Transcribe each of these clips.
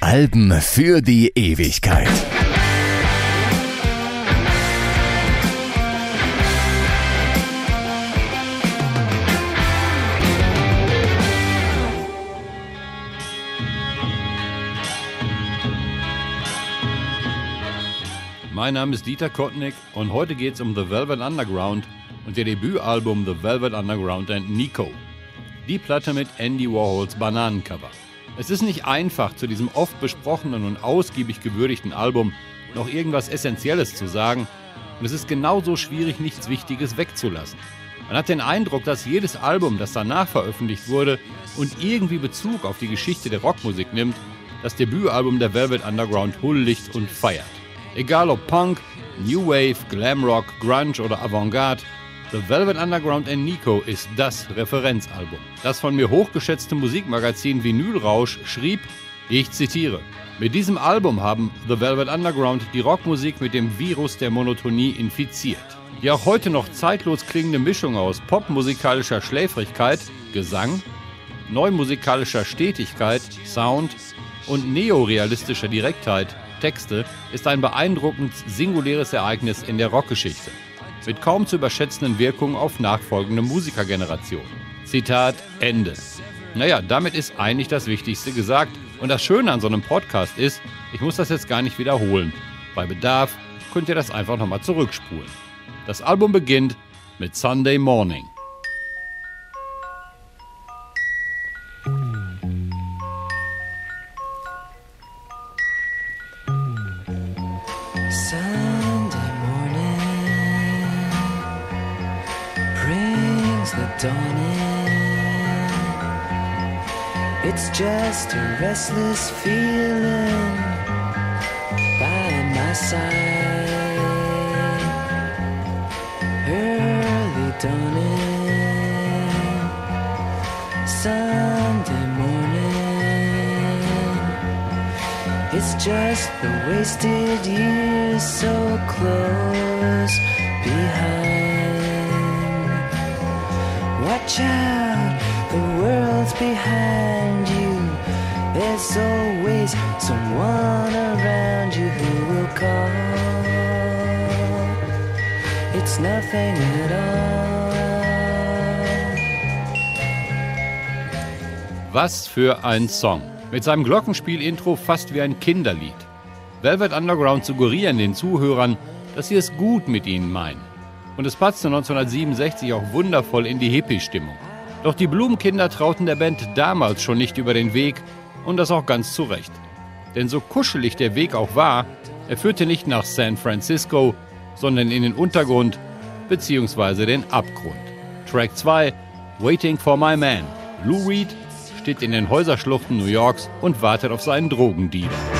Alben für die Ewigkeit. Mein Name ist Dieter Kottnick und heute geht es um The Velvet Underground und ihr Debütalbum The Velvet Underground and Nico. Die Platte mit Andy Warhols Bananencover. Es ist nicht einfach, zu diesem oft besprochenen und ausgiebig gewürdigten Album noch irgendwas Essentielles zu sagen und es ist genauso schwierig, nichts Wichtiges wegzulassen. Man hat den Eindruck, dass jedes Album, das danach veröffentlicht wurde und irgendwie Bezug auf die Geschichte der Rockmusik nimmt, das Debütalbum der Velvet Underground huldigt und feiert. Egal ob Punk, New Wave, Glam Rock, Grunge oder Avantgarde, The Velvet Underground and Nico ist das Referenzalbum. Das von mir hochgeschätzte Musikmagazin Vinylrausch schrieb, ich zitiere, mit diesem Album haben The Velvet Underground die Rockmusik mit dem Virus der Monotonie infiziert. Die auch heute noch zeitlos klingende Mischung aus popmusikalischer Schläfrigkeit, Gesang, neumusikalischer Stetigkeit, Sound und neorealistischer Direktheit Texte ist ein beeindruckend singuläres Ereignis in der Rockgeschichte, mit kaum zu überschätzenden Wirkungen auf nachfolgende Musikergenerationen. Zitat Ende. Naja, damit ist eigentlich das Wichtigste gesagt. Und das Schöne an so einem Podcast ist, ich muss das jetzt gar nicht wiederholen. Bei Bedarf könnt ihr das einfach nochmal zurückspulen. Das Album beginnt mit Sunday Morning. Early dawning, Sunday morning. It's just the wasted years so close behind. Watch out, the world's behind you. There's always someone around call. It's nothing at all. Was für ein Song. Mit seinem Glockenspiel-Intro fast wie ein Kinderlied. Velvet Underground suggerieren den Zuhörern, dass sie es gut mit ihnen meinen. Und es passte 1967 auch wundervoll in die Hippie-Stimmung. Doch die Blumenkinder trauten der Band damals schon nicht über den Weg und das auch ganz zu Recht. Denn so kuschelig der Weg auch war, er führte nicht nach San Francisco, sondern in den Untergrund bzw. den Abgrund. Track 2 Waiting for My Man. Lou Reed steht in den Häuserschluchten New Yorks und wartet auf seinen Drogendealer.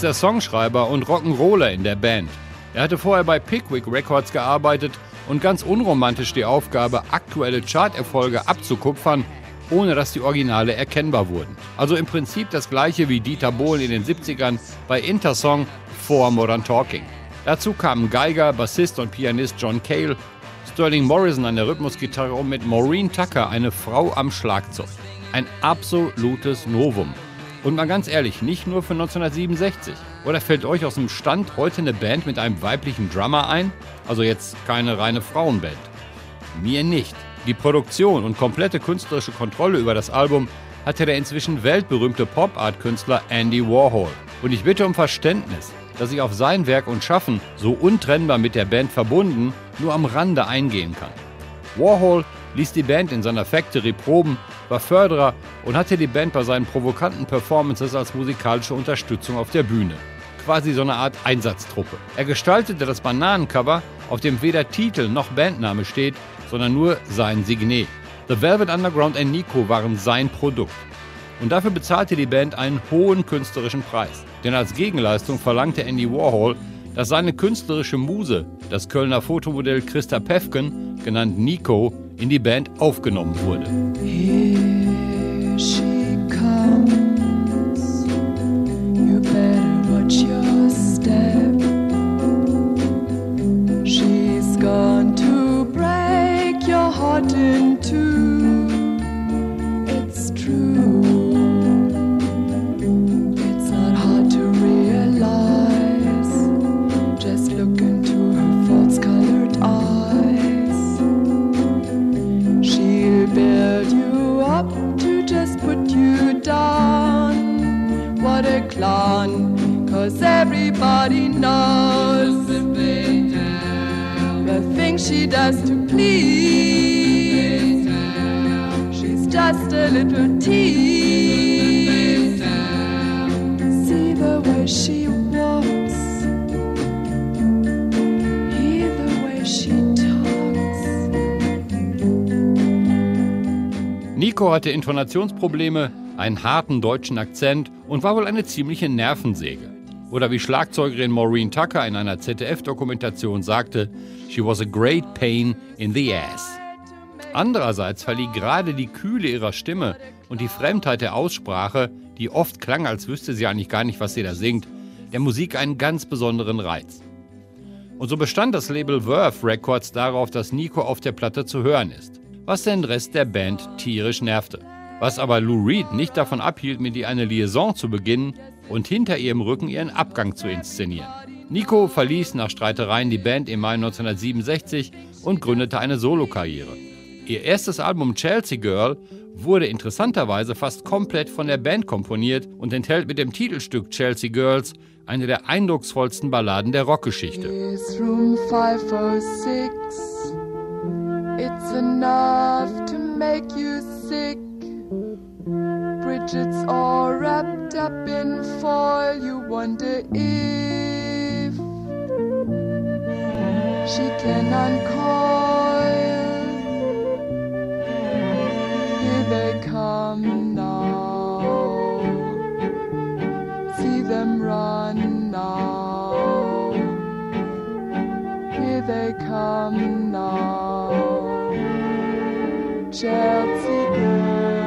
Ist der Songschreiber und Rock'n'Roller in der Band. Er hatte vorher bei Pickwick Records gearbeitet und ganz unromantisch die Aufgabe, aktuelle Charterfolge abzukupfern, ohne dass die Originale erkennbar wurden. Also im Prinzip das gleiche wie Dieter Bohlen in den 70ern bei Intersong vor Modern Talking. Dazu kamen Geiger, Bassist und Pianist John Cale, Sterling Morrison an der Rhythmusgitarre und mit Maureen Tucker eine Frau am Schlagzeug. Ein absolutes Novum. Und mal ganz ehrlich, nicht nur für 1967. Oder fällt euch aus dem Stand heute eine Band mit einem weiblichen Drummer ein? Also jetzt keine reine Frauenband. Mir nicht. Die Produktion und komplette künstlerische Kontrolle über das Album hatte der inzwischen weltberühmte Pop-Art-Künstler Andy Warhol. Und ich bitte um Verständnis, dass ich auf sein Werk und Schaffen, so untrennbar mit der Band verbunden, nur am Rande eingehen kann. Warhol ließ die Band in seiner Factory proben, war Förderer und hatte die Band bei seinen provokanten Performances als musikalische Unterstützung auf der Bühne. Quasi so eine Art Einsatztruppe. Er gestaltete das Bananencover, auf dem weder Titel noch Bandname steht, sondern nur sein Signet. The Velvet Underground und Nico waren sein Produkt. Und dafür bezahlte die Band einen hohen künstlerischen Preis. Denn als Gegenleistung verlangte Andy Warhol, dass seine künstlerische Muse, das Kölner Fotomodell Christa Pefken, genannt Nico, in die Band aufgenommen wurde. Here step. She's gone to break your heart in two. She does to please. She's just a little tease. See the way she walks, hear the way she talks. Nico hatte Intonationsprobleme, einen harten deutschen Akzent und war wohl eine ziemliche Nervensäge. Oder wie Schlagzeugerin Maureen Tucker in einer ZDF-Dokumentation sagte, she was a great pain in the ass. Andererseits verlieh gerade die Kühle ihrer Stimme und die Fremdheit der Aussprache, die oft klang, als wüsste sie eigentlich gar nicht, was sie da singt, der Musik einen ganz besonderen Reiz. Und so bestand das Label Verve Records darauf, dass Nico auf der Platte zu hören ist, was den Rest der Band tierisch nervte. Was aber Lou Reed nicht davon abhielt, mit ihr eine Liaison zu beginnen und hinter ihrem Rücken ihren Abgang zu inszenieren. Nico verließ nach Streitereien die Band im Mai 1967 und gründete eine Solokarriere. Ihr erstes Album Chelsea Girl wurde interessanterweise fast komplett von der Band komponiert und enthält mit dem Titelstück Chelsea Girls eine der eindrucksvollsten Balladen der Rockgeschichte. Is room 506. It's enough to make you sick. Bridget's all wrapped up in foil. You wonder if she can uncoil. Here they come now. See them run now. Here they come now. Chelsea girls.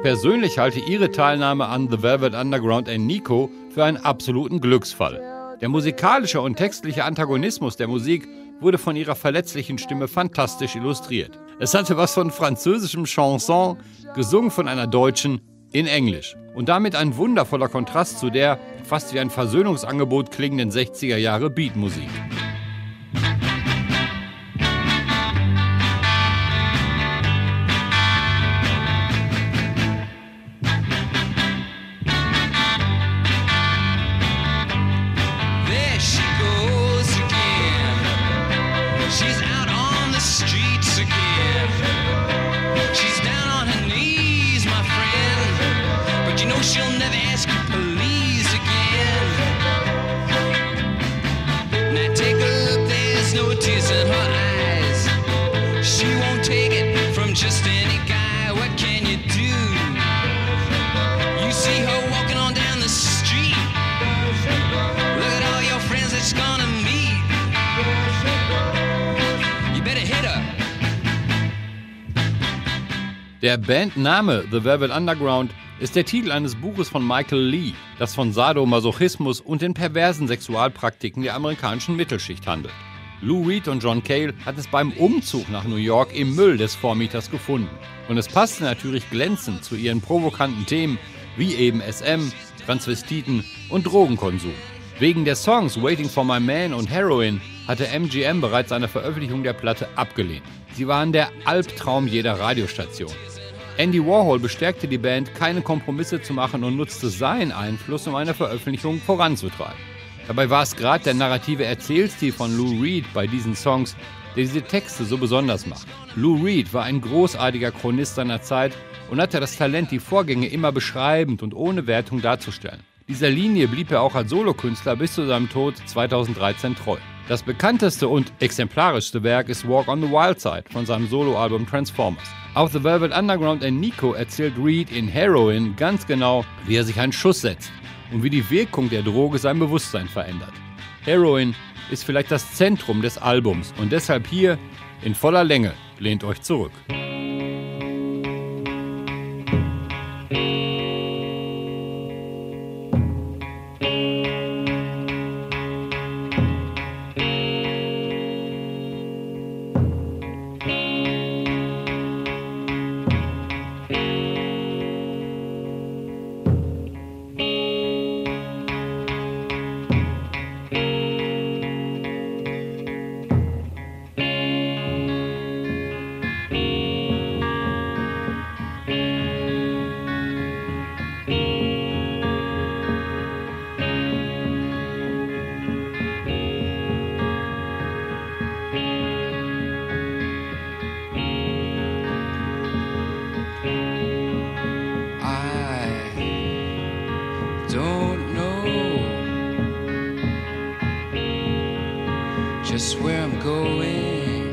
Ich persönlich halte ihre Teilnahme an The Velvet Underground and Nico für einen absoluten Glücksfall. Der musikalische und textliche Antagonismus der Musik wurde von ihrer verletzlichen Stimme fantastisch illustriert. Es hatte was von französischem Chanson, gesungen von einer Deutschen in Englisch. Und damit ein wundervoller Kontrast zu der fast wie ein Versöhnungsangebot klingenden 60er Jahre Beatmusik. Der Bandname The Velvet Underground ist der Titel eines Buches von Michael Lee, das von Sadomasochismus und den perversen Sexualpraktiken der amerikanischen Mittelschicht handelt. Lou Reed und John Cale hat es beim Umzug nach New York im Müll des Vormieters gefunden. Und es passte natürlich glänzend zu ihren provokanten Themen wie eben SM, Transvestiten und Drogenkonsum. Wegen der Songs Waiting for My Man und Heroin hatte MGM bereits eine Veröffentlichung der Platte abgelehnt. Sie waren der Albtraum jeder Radiostation. Andy Warhol bestärkte die Band, keine Kompromisse zu machen und nutzte seinen Einfluss, um eine Veröffentlichung voranzutreiben. Dabei war es gerade der narrative Erzählstil von Lou Reed bei diesen Songs, der diese Texte so besonders macht. Lou Reed war ein großartiger Chronist seiner Zeit und hatte das Talent, die Vorgänge immer beschreibend und ohne Wertung darzustellen. Dieser Linie blieb er auch als Solokünstler bis zu seinem Tod 2013 treu. Das bekannteste und exemplarischste Werk ist Walk on the Wild Side von seinem Soloalbum Transformers. Auf The Velvet Underground and Nico erzählt Reed in Heroin ganz genau, wie er sich einen Schuss setzt und wie die Wirkung der Droge sein Bewusstsein verändert. Heroin ist vielleicht das Zentrum des Albums und deshalb hier in voller Länge. Lehnt euch zurück. Just where I'm going.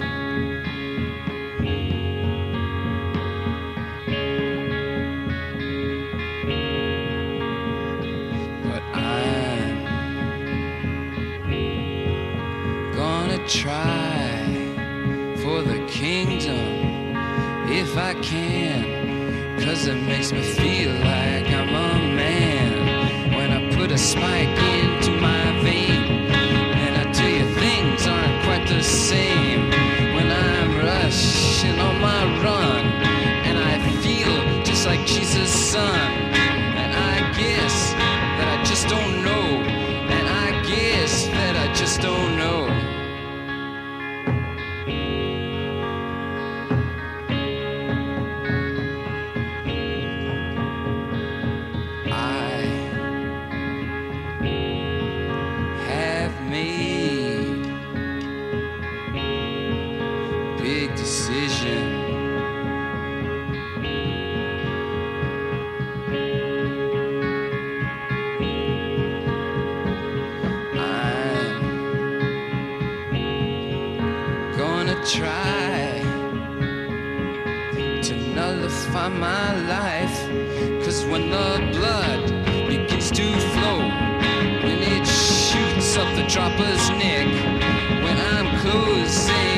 But I'm gonna try for the kingdom if I can. Cause it makes me feel like I'm a man when I put a spike into same gonna try to nullify my life. Cause when the blood begins to flow, when it shoots up the dropper's neck, when I'm closing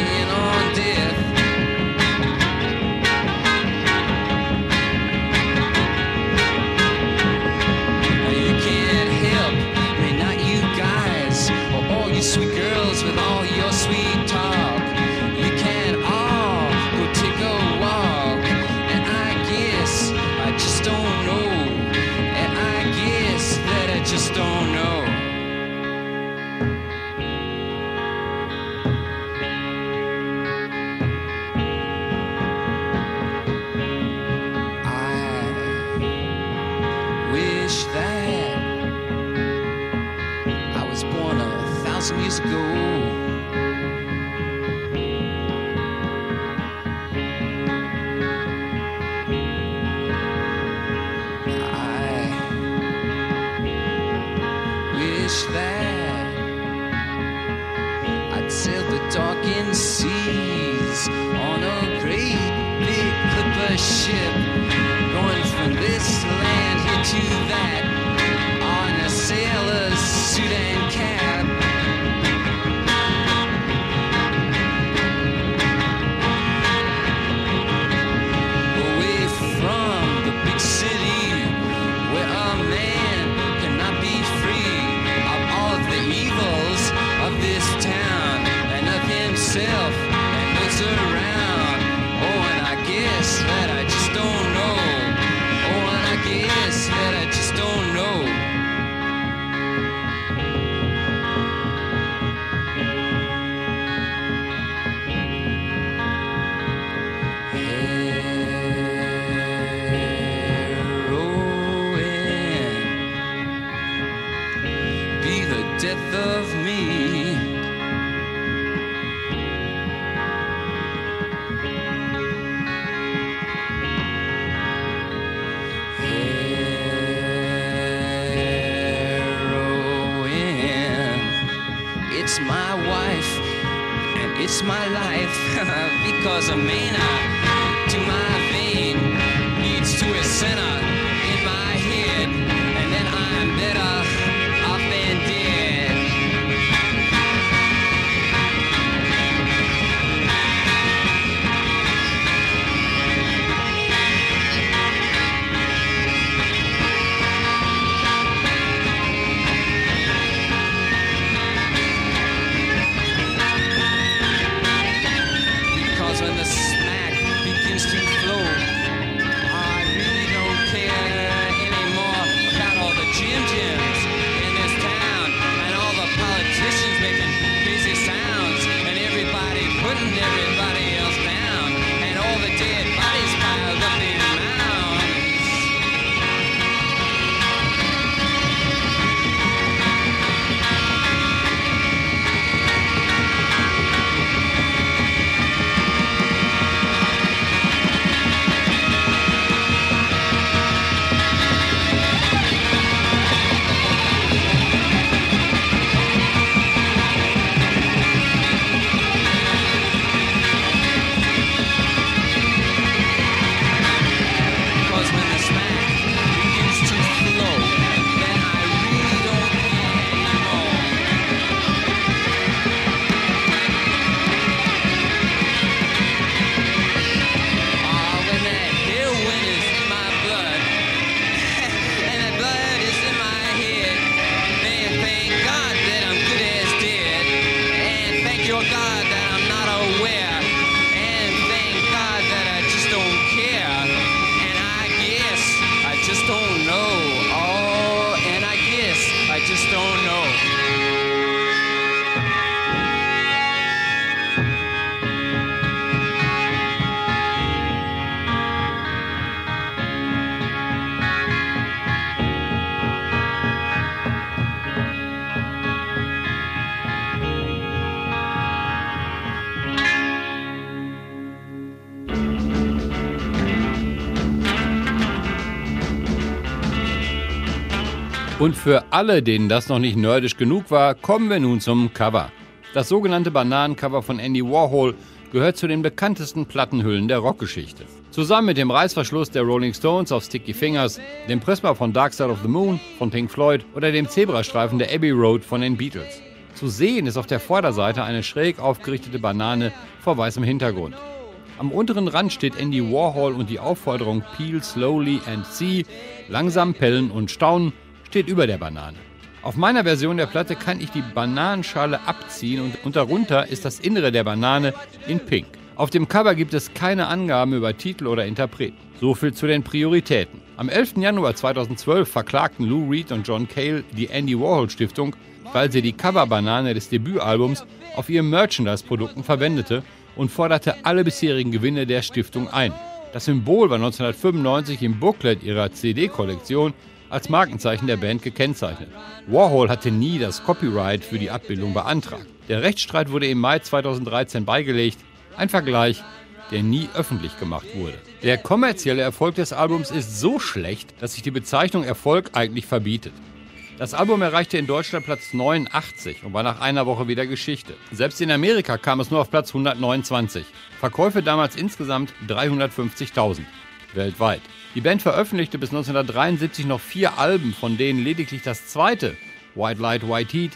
of me. Heroin, it's my wife and it's my life because a mania to my vein leads to a center für alle, denen das noch nicht nerdisch genug war, kommen wir nun zum Cover. Das sogenannte Bananencover von Andy Warhol gehört zu den bekanntesten Plattenhüllen der Rockgeschichte. Zusammen mit dem Reißverschluss der Rolling Stones auf Sticky Fingers, dem Prisma von Dark Side of the Moon von Pink Floyd oder dem Zebrastreifen der Abbey Road von den Beatles. Zu sehen ist auf der Vorderseite eine schräg aufgerichtete Banane vor weißem Hintergrund. Am unteren Rand steht Andy Warhol und die Aufforderung Peel slowly and see, langsam pellen und staunen, steht über der Banane. Auf meiner Version der Platte kann ich die Bananenschale abziehen und, darunter ist das Innere der Banane in Pink. Auf dem Cover gibt es keine Angaben über Titel oder Interpreten. So viel zu den Prioritäten. Am 11. Januar 2012 verklagten Lou Reed und John Cale die Andy Warhol Stiftung, weil sie die Coverbanane des Debütalbums auf ihren Merchandise-Produkten verwendete und forderte alle bisherigen Gewinne der Stiftung ein. Das Symbol war 1995 im Booklet ihrer CD-Kollektion als Markenzeichen der Band gekennzeichnet. Warhol hatte nie das Copyright für die Abbildung beantragt. Der Rechtsstreit wurde im Mai 2013 beigelegt, ein Vergleich, der nie öffentlich gemacht wurde. Der kommerzielle Erfolg des Albums ist so schlecht, dass sich die Bezeichnung Erfolg eigentlich verbietet. Das Album erreichte in Deutschland Platz 89 und war nach einer Woche wieder Geschichte. Selbst in Amerika kam es nur auf Platz 129. Verkäufe damals insgesamt 350.000 weltweit. Die Band veröffentlichte bis 1973 noch vier Alben, von denen lediglich das zweite, White Light, White Heat,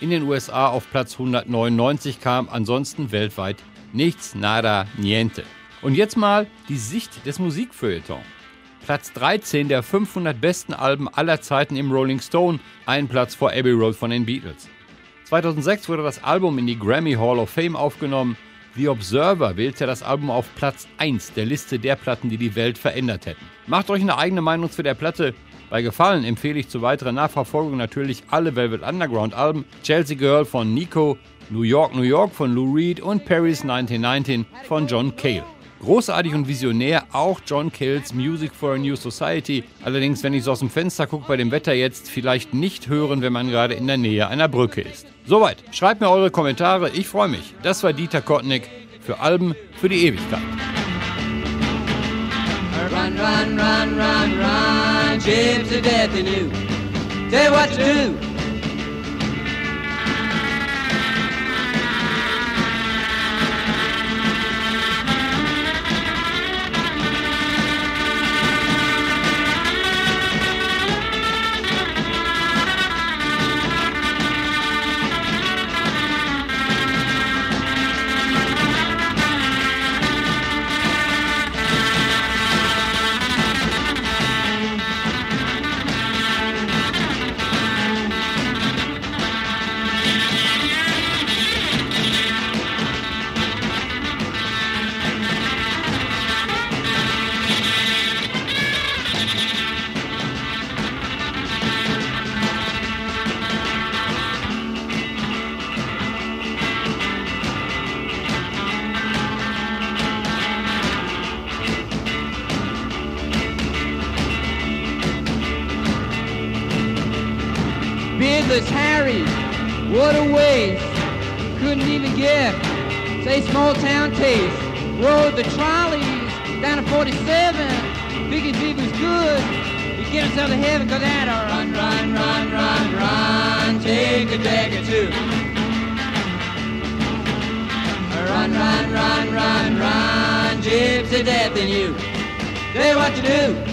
in den USA auf Platz 199 kam, ansonsten weltweit nichts, nada, niente. Und jetzt mal die Sicht des Musikfeuilleton. Platz 13 der 500 besten Alben aller Zeiten im Rolling Stone, einen Platz vor Abbey Road von den Beatles. 2006 wurde das Album in die Grammy Hall of Fame aufgenommen. The Observer wählte das Album auf Platz 1 der Liste der Platten, die die Welt verändert hätten. Macht euch eine eigene Meinung zu der Platte. Bei Gefallen empfehle ich zur weiteren Nachverfolgung natürlich alle Velvet Underground Alben, Chelsea Girl von Nico, New York, New York von Lou Reed und Paris 1919 von John Cale. Großartig und visionär auch John Cales Music for a New Society. Allerdings, wenn ich so aus dem Fenster gucke bei dem Wetter jetzt, vielleicht nicht hören, wenn man gerade in der Nähe einer Brücke ist. Soweit. Schreibt mir eure Kommentare. Ich freue mich. Das war Dieter Kottnick für Alben für die Ewigkeit. Run, run, run, run, run, chips to death in you. Tell what to do. Beardless Harry, what a waste. Couldn't even get, say, small town taste. Rode the trolleys down to 47. Biggie Big was good. You get himself to heaven, cause that a run, run, run, run, run. Take a or two. Run, run, run, run, run. Gypsy death in you. Say what you do.